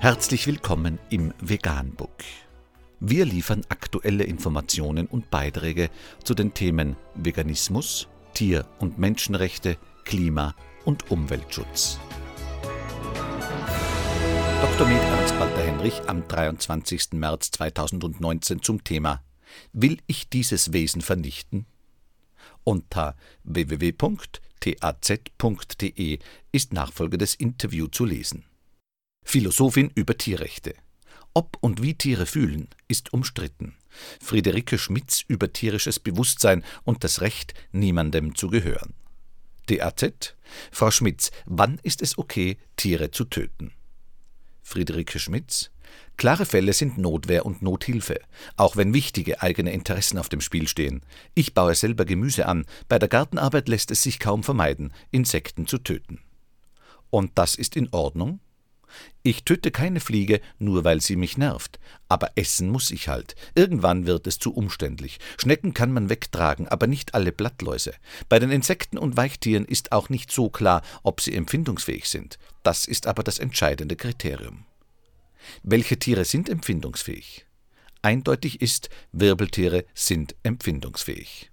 Herzlich willkommen im Veganbook. Wir liefern aktuelle Informationen und Beiträge zu den Themen Veganismus, Tier- und Menschenrechte, Klima- und Umweltschutz. Dr. Med Ernst Walter Henrich am 23. März 2019 zum Thema Will ich dieses Wesen vernichten? Unter www.taz.de ist nachfolgendes Interview zu lesen. Philosophin über Tierrechte. Ob und wie Tiere fühlen, ist umstritten. Friederike Schmitz über tierisches Bewusstsein und das Recht, niemandem zu gehören. DAZ Frau Schmitz, wann ist es okay, Tiere zu töten? Friederike Schmitz Klare Fälle sind Notwehr und Nothilfe, auch wenn wichtige eigene Interessen auf dem Spiel stehen. Ich baue selber Gemüse an, bei der Gartenarbeit lässt es sich kaum vermeiden, Insekten zu töten. Und das ist in Ordnung? Ich töte keine Fliege, nur weil sie mich nervt. Aber essen muss ich halt. Irgendwann wird es zu umständlich. Schnecken kann man wegtragen, aber nicht alle Blattläuse. Bei den Insekten und Weichtieren ist auch nicht so klar, ob sie empfindungsfähig sind. Das ist aber das entscheidende Kriterium. Welche Tiere sind empfindungsfähig? Eindeutig ist, Wirbeltiere sind empfindungsfähig.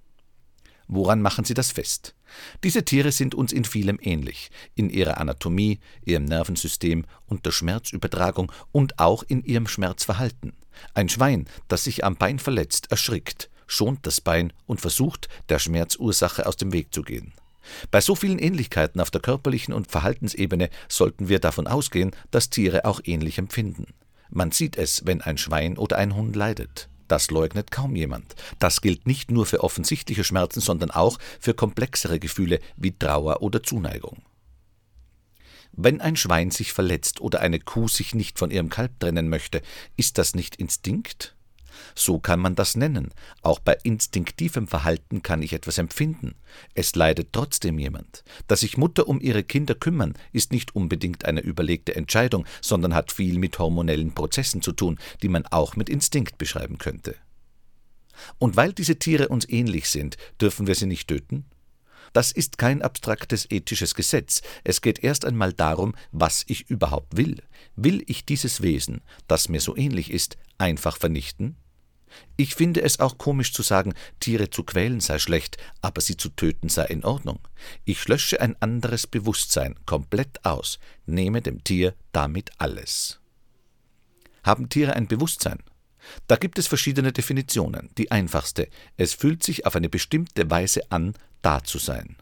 Woran machen Sie das fest? Diese Tiere sind uns in vielem ähnlich, in ihrer Anatomie, ihrem Nervensystem und der Schmerzübertragung und auch in ihrem Schmerzverhalten. Ein Schwein, das sich am Bein verletzt, erschrickt, schont das Bein und versucht, der Schmerzursache aus dem Weg zu gehen. Bei so vielen Ähnlichkeiten auf der körperlichen und Verhaltensebene sollten wir davon ausgehen, dass Tiere auch ähnlich empfinden. Man sieht es, wenn ein Schwein oder ein Hund leidet. Das leugnet kaum jemand. Das gilt nicht nur für offensichtliche Schmerzen, sondern auch für komplexere Gefühle wie Trauer oder Zuneigung. Wenn ein Schwein sich verletzt oder eine Kuh sich nicht von ihrem Kalb trennen möchte, ist das nicht Instinkt? So kann man das nennen. Auch bei instinktivem Verhalten kann ich etwas empfinden. Es leidet trotzdem jemand. Dass sich Mutter um ihre Kinder kümmern, ist nicht unbedingt eine überlegte Entscheidung, sondern hat viel mit hormonellen Prozessen zu tun, die man auch mit Instinkt beschreiben könnte. Und weil diese Tiere uns ähnlich sind, dürfen wir sie nicht töten? Das ist kein abstraktes ethisches Gesetz. Es geht erst einmal darum, was ich überhaupt will. Will ich dieses Wesen, das mir so ähnlich ist, einfach vernichten? Ich finde es auch komisch zu sagen, Tiere zu quälen sei schlecht, aber sie zu töten sei in Ordnung. Ich lösche ein anderes Bewusstsein komplett aus, nehme dem Tier damit alles. Haben Tiere ein Bewusstsein? Da gibt es verschiedene Definitionen. Die einfachste, es fühlt sich auf eine bestimmte Weise an, da zu sein.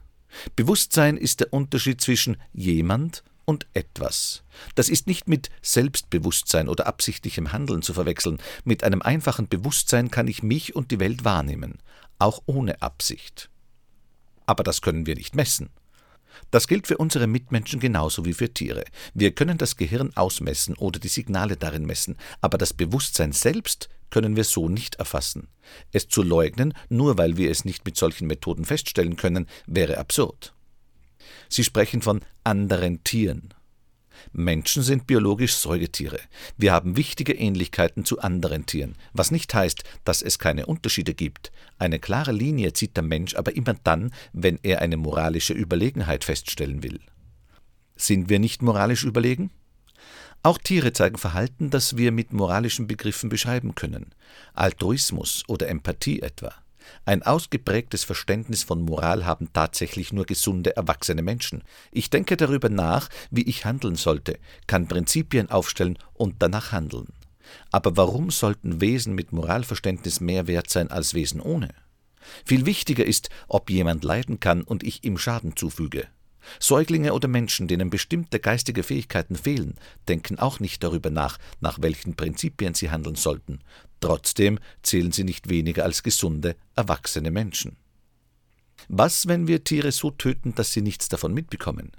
Bewusstsein ist der Unterschied zwischen jemand und etwas. Das ist nicht mit Selbstbewusstsein oder absichtlichem Handeln zu verwechseln. Mit einem einfachen Bewusstsein kann ich mich und die Welt wahrnehmen, auch ohne Absicht. Aber das können wir nicht messen. Das gilt für unsere Mitmenschen genauso wie für Tiere. Wir können das Gehirn ausmessen oder die Signale darin messen, aber das Bewusstsein selbst können wir so nicht erfassen. Es zu leugnen, nur weil wir es nicht mit solchen Methoden feststellen können, wäre absurd. Sie sprechen von anderen Tieren. Menschen sind biologisch Säugetiere. Wir haben wichtige Ähnlichkeiten zu anderen Tieren, was nicht heißt, dass es keine Unterschiede gibt. Eine klare Linie zieht der Mensch aber immer dann, wenn er eine moralische Überlegenheit feststellen will. Sind wir nicht moralisch überlegen? Auch Tiere zeigen Verhalten, das wir mit moralischen Begriffen beschreiben können. Altruismus oder Empathie etwa. Ein ausgeprägtes Verständnis von Moral haben tatsächlich nur gesunde, erwachsene Menschen. Ich denke darüber nach, wie ich handeln sollte, kann Prinzipien aufstellen und danach handeln. Aber warum sollten Wesen mit Moralverständnis mehr wert sein als Wesen ohne? Viel wichtiger ist, ob jemand leiden kann und ich ihm Schaden zufüge. Säuglinge oder Menschen, denen bestimmte geistige Fähigkeiten fehlen, denken auch nicht darüber nach, nach welchen Prinzipien sie handeln sollten. Trotzdem zählen sie nicht weniger als gesunde, erwachsene Menschen. Was, wenn wir Tiere so töten, dass sie nichts davon mitbekommen?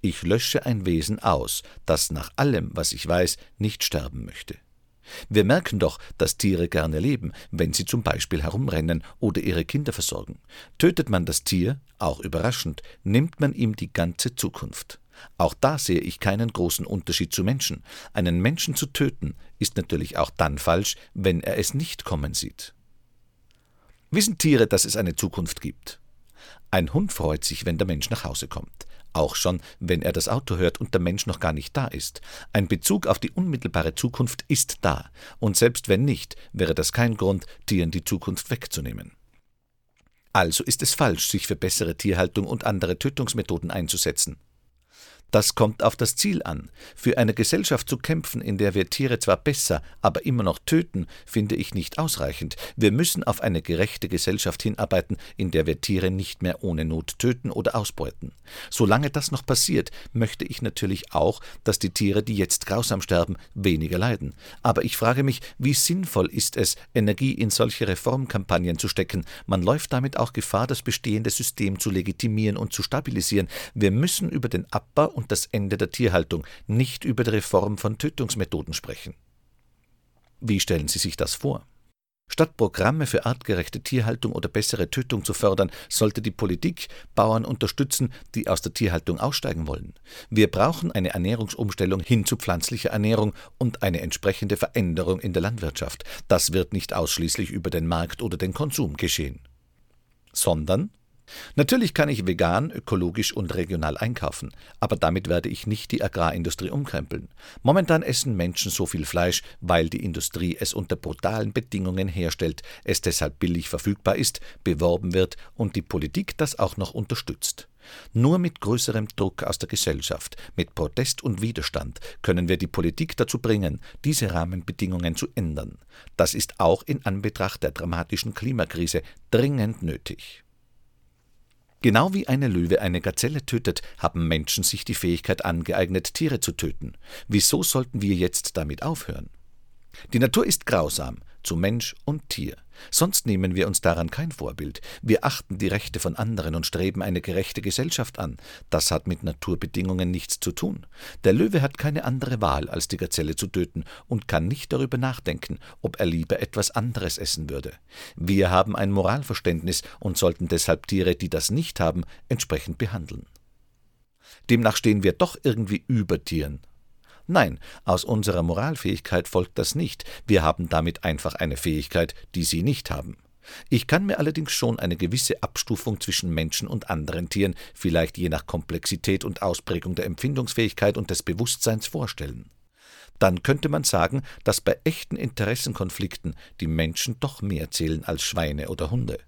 Ich lösche ein Wesen aus, das nach allem, was ich weiß, nicht sterben möchte. Wir merken doch, dass Tiere gerne leben, wenn sie zum Beispiel herumrennen oder ihre Kinder versorgen. Tötet man das Tier, auch überraschend, nimmt man ihm die ganze Zukunft. Auch da sehe ich keinen großen Unterschied zu Menschen. Einen Menschen zu töten ist natürlich auch dann falsch, wenn er es nicht kommen sieht. Wissen Tiere, dass es eine Zukunft gibt? Ein Hund freut sich, wenn der Mensch nach Hause kommt. auch schon, wenn er das Auto hört und der Mensch noch gar nicht da ist. Ein Bezug auf die unmittelbare Zukunft ist da, und selbst wenn nicht, wäre das kein Grund, Tieren die Zukunft wegzunehmen. Also ist es falsch, sich für bessere Tierhaltung und andere Tötungsmethoden einzusetzen. Das kommt auf das Ziel an. Für eine Gesellschaft zu kämpfen, in der wir Tiere zwar besser, aber immer noch töten, finde ich nicht ausreichend. Wir müssen auf eine gerechte Gesellschaft hinarbeiten, in der wir Tiere nicht mehr ohne Not töten oder ausbeuten. Solange das noch passiert, möchte ich natürlich auch, dass die Tiere, die jetzt grausam sterben, weniger leiden. Aber ich frage mich, wie sinnvoll ist es, Energie in solche Reformkampagnen zu stecken? Man läuft damit auch Gefahr, das bestehende System zu legitimieren und zu stabilisieren. Wir müssen über den Abbau und das Ende der Tierhaltung, nicht über die Reform von Tötungsmethoden sprechen. Wie stellen Sie sich das vor? Statt Programme für artgerechte Tierhaltung oder bessere Tötung zu fördern, sollte die Politik Bauern unterstützen, die aus der Tierhaltung aussteigen wollen. Wir brauchen eine Ernährungsumstellung hin zu pflanzlicher Ernährung und eine entsprechende Veränderung in der Landwirtschaft. Das wird nicht ausschließlich über den Markt oder den Konsum geschehen, sondern Natürlich kann ich vegan, ökologisch und regional einkaufen, aber damit werde ich nicht die Agrarindustrie umkrempeln. Momentan essen Menschen so viel Fleisch, weil die Industrie es unter brutalen Bedingungen herstellt, es deshalb billig verfügbar ist, beworben wird und die Politik das auch noch unterstützt. Nur mit größerem Druck aus der Gesellschaft, mit Protest und Widerstand können wir die Politik dazu bringen, diese Rahmenbedingungen zu ändern. Das ist auch in Anbetracht der dramatischen Klimakrise dringend nötig. Genau wie eine Löwe eine Gazelle tötet, haben Menschen sich die Fähigkeit angeeignet, Tiere zu töten. Wieso sollten wir jetzt damit aufhören? Die Natur ist grausam, zu Mensch und Tier. Sonst nehmen wir uns daran kein Vorbild. Wir achten die Rechte von anderen und streben eine gerechte Gesellschaft an. Das hat mit Naturbedingungen nichts zu tun. Der Löwe hat keine andere Wahl, als die Gazelle zu töten und kann nicht darüber nachdenken, ob er lieber etwas anderes essen würde. Wir haben ein Moralverständnis und sollten deshalb Tiere, die das nicht haben, entsprechend behandeln. Demnach stehen wir doch irgendwie über Tieren Nein, aus unserer Moralfähigkeit folgt das nicht, wir haben damit einfach eine Fähigkeit, die sie nicht haben. Ich kann mir allerdings schon eine gewisse Abstufung zwischen Menschen und anderen Tieren, vielleicht je nach Komplexität und Ausprägung der Empfindungsfähigkeit und des Bewusstseins vorstellen. Dann könnte man sagen, dass bei echten Interessenkonflikten die Menschen doch mehr zählen als Schweine oder Hunde.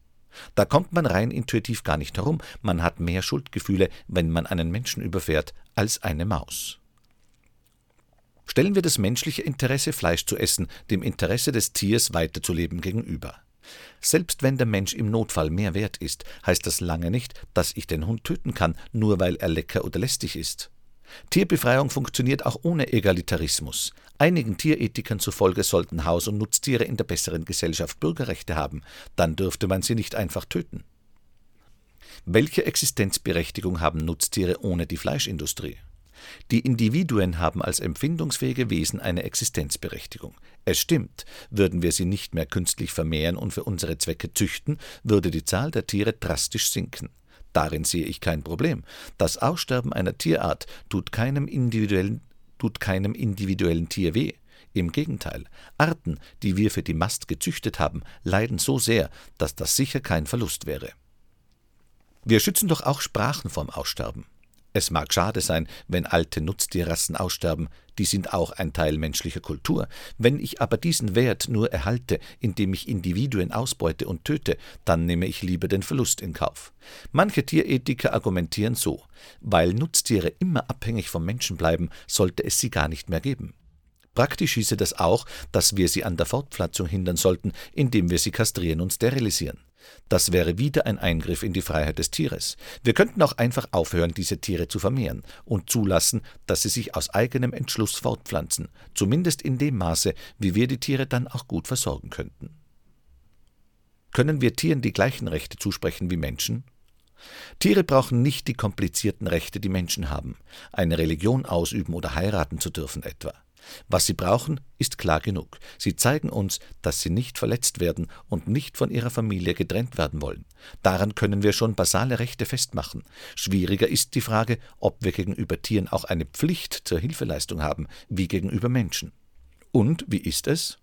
Da kommt man rein intuitiv gar nicht herum, man hat mehr Schuldgefühle, wenn man einen Menschen überfährt, als eine Maus. Stellen wir das menschliche Interesse, Fleisch zu essen, dem Interesse des Tiers weiterzuleben gegenüber. Selbst wenn der Mensch im Notfall mehr wert ist, heißt das lange nicht, dass ich den Hund töten kann, nur weil er lecker oder lästig ist. Tierbefreiung funktioniert auch ohne Egalitarismus. Einigen Tierethikern zufolge sollten Haus- und Nutztiere in der besseren Gesellschaft Bürgerrechte haben, dann dürfte man sie nicht einfach töten. Welche Existenzberechtigung haben Nutztiere ohne die Fleischindustrie? Die Individuen haben als empfindungsfähige Wesen eine Existenzberechtigung. Es stimmt, würden wir sie nicht mehr künstlich vermehren und für unsere Zwecke züchten, würde die Zahl der Tiere drastisch sinken. Darin sehe ich kein Problem. Das Aussterben einer Tierart tut keinem individuellen, tut keinem individuellen Tier weh. Im Gegenteil, Arten, die wir für die Mast gezüchtet haben, leiden so sehr, dass das sicher kein Verlust wäre. Wir schützen doch auch Sprachen vom Aussterben. Es mag schade sein, wenn alte Nutztierrassen aussterben, die sind auch ein Teil menschlicher Kultur. Wenn ich aber diesen Wert nur erhalte, indem ich Individuen ausbeute und töte, dann nehme ich lieber den Verlust in Kauf. Manche Tierethiker argumentieren so, weil Nutztiere immer abhängig vom Menschen bleiben, sollte es sie gar nicht mehr geben. Praktisch hieße das auch, dass wir sie an der Fortpflanzung hindern sollten, indem wir sie kastrieren und sterilisieren. Das wäre wieder ein Eingriff in die Freiheit des Tieres. Wir könnten auch einfach aufhören, diese Tiere zu vermehren und zulassen, dass sie sich aus eigenem Entschluss fortpflanzen, zumindest in dem Maße, wie wir die Tiere dann auch gut versorgen könnten. Können wir Tieren die gleichen Rechte zusprechen wie Menschen? Tiere brauchen nicht die komplizierten Rechte, die Menschen haben, eine Religion ausüben oder heiraten zu dürfen etwa. Was sie brauchen, ist klar genug. Sie zeigen uns, dass sie nicht verletzt werden und nicht von ihrer Familie getrennt werden wollen. Daran können wir schon basale Rechte festmachen. Schwieriger ist die Frage, ob wir gegenüber Tieren auch eine Pflicht zur Hilfeleistung haben, wie gegenüber Menschen. Und wie ist es?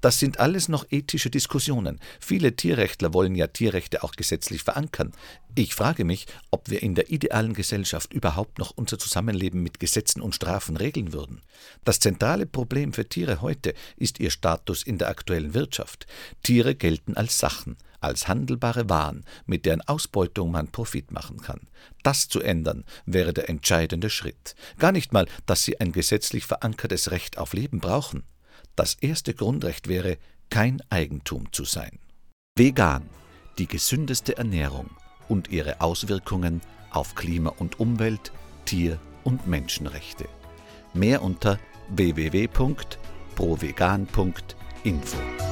Das sind alles noch ethische Diskussionen. Viele Tierrechtler wollen ja Tierrechte auch gesetzlich verankern. Ich frage mich, ob wir in der idealen Gesellschaft überhaupt noch unser Zusammenleben mit Gesetzen und Strafen regeln würden. Das zentrale Problem für Tiere heute ist ihr Status in der aktuellen Wirtschaft. Tiere gelten als Sachen, als handelbare Waren, mit deren Ausbeutung man Profit machen kann. Das zu ändern wäre der entscheidende Schritt. Gar nicht mal, dass sie ein gesetzlich verankertes Recht auf Leben brauchen. Das erste Grundrecht wäre, kein Eigentum zu sein. Vegan, die gesündeste Ernährung und ihre Auswirkungen auf Klima und Umwelt, Tier- und Menschenrechte. Mehr unter www.provegan.info.